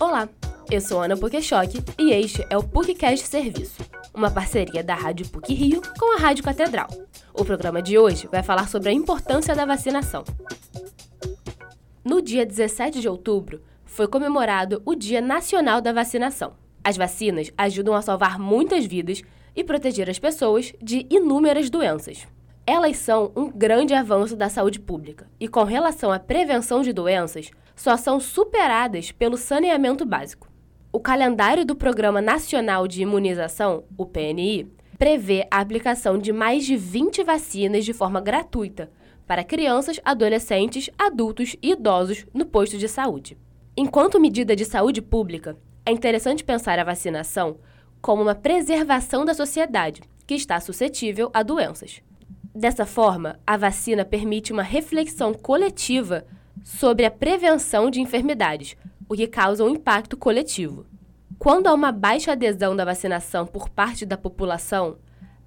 Olá, eu sou Ana Pukeshock e este é o PUCcast Serviço, uma parceria da Rádio PUC Rio com a Rádio Catedral. O programa de hoje vai falar sobre a importância da vacinação. No dia 17 de outubro, foi comemorado o Dia Nacional da Vacinação. As vacinas ajudam a salvar muitas vidas e proteger as pessoas de inúmeras doenças. Elas são um grande avanço da saúde pública e, com relação à prevenção de doenças, só são superadas pelo saneamento básico. O calendário do Programa Nacional de Imunização, o PNI, prevê a aplicação de mais de 20 vacinas de forma gratuita para crianças, adolescentes, adultos e idosos no posto de saúde. Enquanto medida de saúde pública, é interessante pensar a vacinação como uma preservação da sociedade que está suscetível a doenças. Dessa forma, a vacina permite uma reflexão coletiva sobre a prevenção de enfermidades, o que causa um impacto coletivo. Quando há uma baixa adesão da vacinação por parte da população,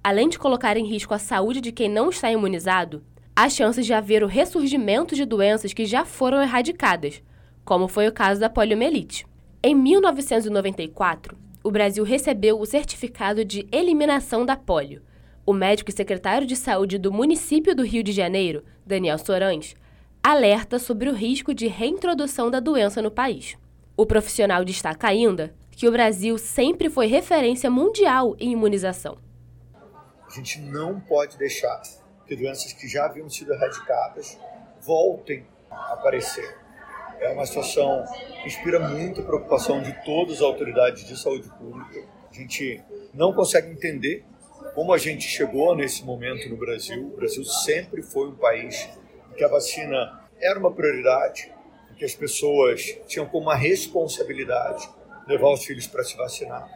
além de colocar em risco a saúde de quem não está imunizado, há chances de haver o ressurgimento de doenças que já foram erradicadas, como foi o caso da poliomielite. Em 1994, o Brasil recebeu o certificado de eliminação da polio o médico e secretário de saúde do município do Rio de Janeiro, Daniel Sorães, alerta sobre o risco de reintrodução da doença no país. O profissional destaca ainda que o Brasil sempre foi referência mundial em imunização. A gente não pode deixar que doenças que já haviam sido erradicadas voltem a aparecer. É uma situação que inspira muita preocupação de todas as autoridades de saúde pública. A gente não consegue entender como a gente chegou nesse momento no Brasil. O Brasil sempre foi um país que a vacina era uma prioridade, que as pessoas tinham como uma responsabilidade levar os filhos para se vacinar.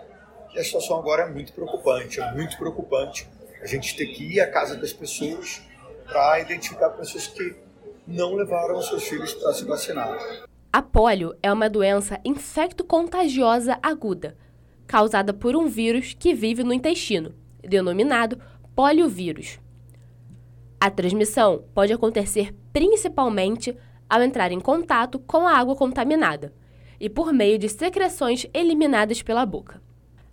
E a situação agora é muito preocupante, é muito preocupante a gente ter que ir à casa das pessoas para identificar pessoas que não levaram seus filhos para se vacinar. A polio é uma doença infecto-contagiosa aguda, causada por um vírus que vive no intestino denominado poliovírus. A transmissão pode acontecer principalmente ao entrar em contato com a água contaminada e por meio de secreções eliminadas pela boca.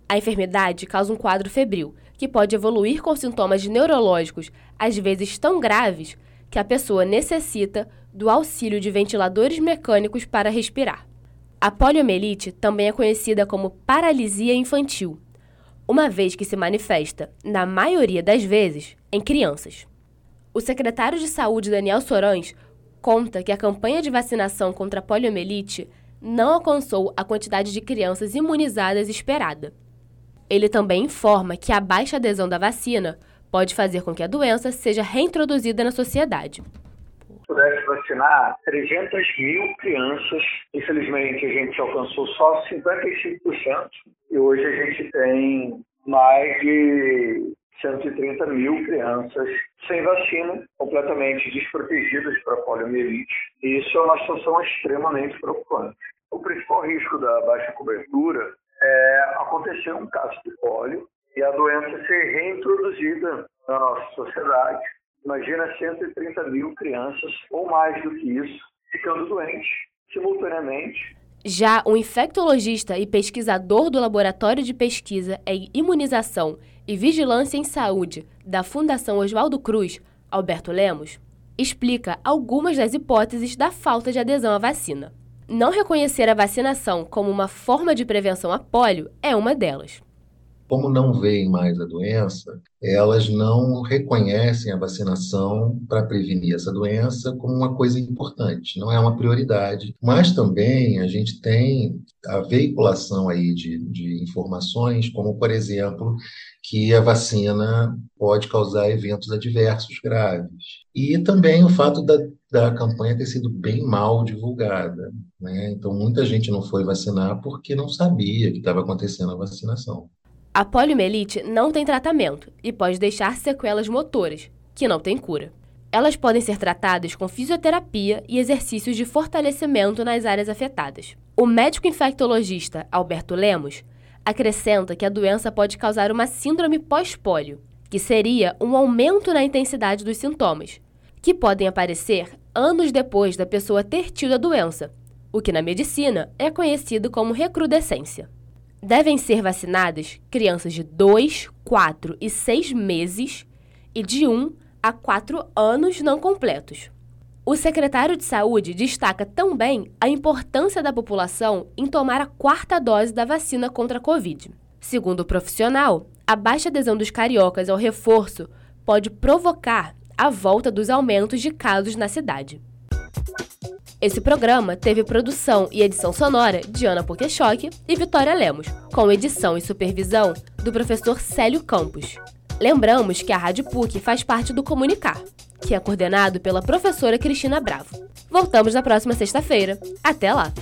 A enfermidade causa um quadro febril, que pode evoluir com sintomas neurológicos, às vezes tão graves que a pessoa necessita do auxílio de ventiladores mecânicos para respirar. A poliomielite também é conhecida como paralisia infantil uma vez que se manifesta, na maioria das vezes, em crianças. O secretário de Saúde Daniel Sorães conta que a campanha de vacinação contra a poliomielite não alcançou a quantidade de crianças imunizadas esperada. Ele também informa que a baixa adesão da vacina pode fazer com que a doença seja reintroduzida na sociedade. Pudesse vacinar 300 mil crianças, infelizmente a gente alcançou só 55%, e hoje a gente tem mais de 130 mil crianças sem vacina, completamente desprotegidas para poliomielite. E isso é uma situação extremamente preocupante. O principal risco da baixa cobertura é acontecer um caso de polio e a doença ser reintroduzida na nossa sociedade. Imagina 130 mil crianças, ou mais do que isso, ficando doentes simultaneamente já o infectologista e pesquisador do Laboratório de Pesquisa em Imunização e Vigilância em Saúde da Fundação Oswaldo Cruz, Alberto Lemos, explica algumas das hipóteses da falta de adesão à vacina. Não reconhecer a vacinação como uma forma de prevenção a pólio é uma delas como não veem mais a doença, elas não reconhecem a vacinação para prevenir essa doença como uma coisa importante, não é uma prioridade. Mas também a gente tem a veiculação aí de, de informações, como, por exemplo, que a vacina pode causar eventos adversos graves. E também o fato da, da campanha ter sido bem mal divulgada. Né? Então, muita gente não foi vacinar porque não sabia que estava acontecendo a vacinação. A poliomielite não tem tratamento e pode deixar sequelas motoras, que não têm cura. Elas podem ser tratadas com fisioterapia e exercícios de fortalecimento nas áreas afetadas. O médico infectologista Alberto Lemos acrescenta que a doença pode causar uma síndrome pós-pólio, que seria um aumento na intensidade dos sintomas, que podem aparecer anos depois da pessoa ter tido a doença, o que na medicina é conhecido como recrudescência. Devem ser vacinadas crianças de 2, 4 e 6 meses e de 1 a 4 anos não completos. O secretário de Saúde destaca também a importância da população em tomar a quarta dose da vacina contra a Covid. Segundo o profissional, a baixa adesão dos cariocas ao reforço pode provocar a volta dos aumentos de casos na cidade. Esse programa teve produção e edição sonora de Ana Pokeshock e Vitória Lemos, com edição e supervisão do professor Célio Campos. Lembramos que a Rádio PUC faz parte do Comunicar, que é coordenado pela professora Cristina Bravo. Voltamos na próxima sexta-feira. Até lá!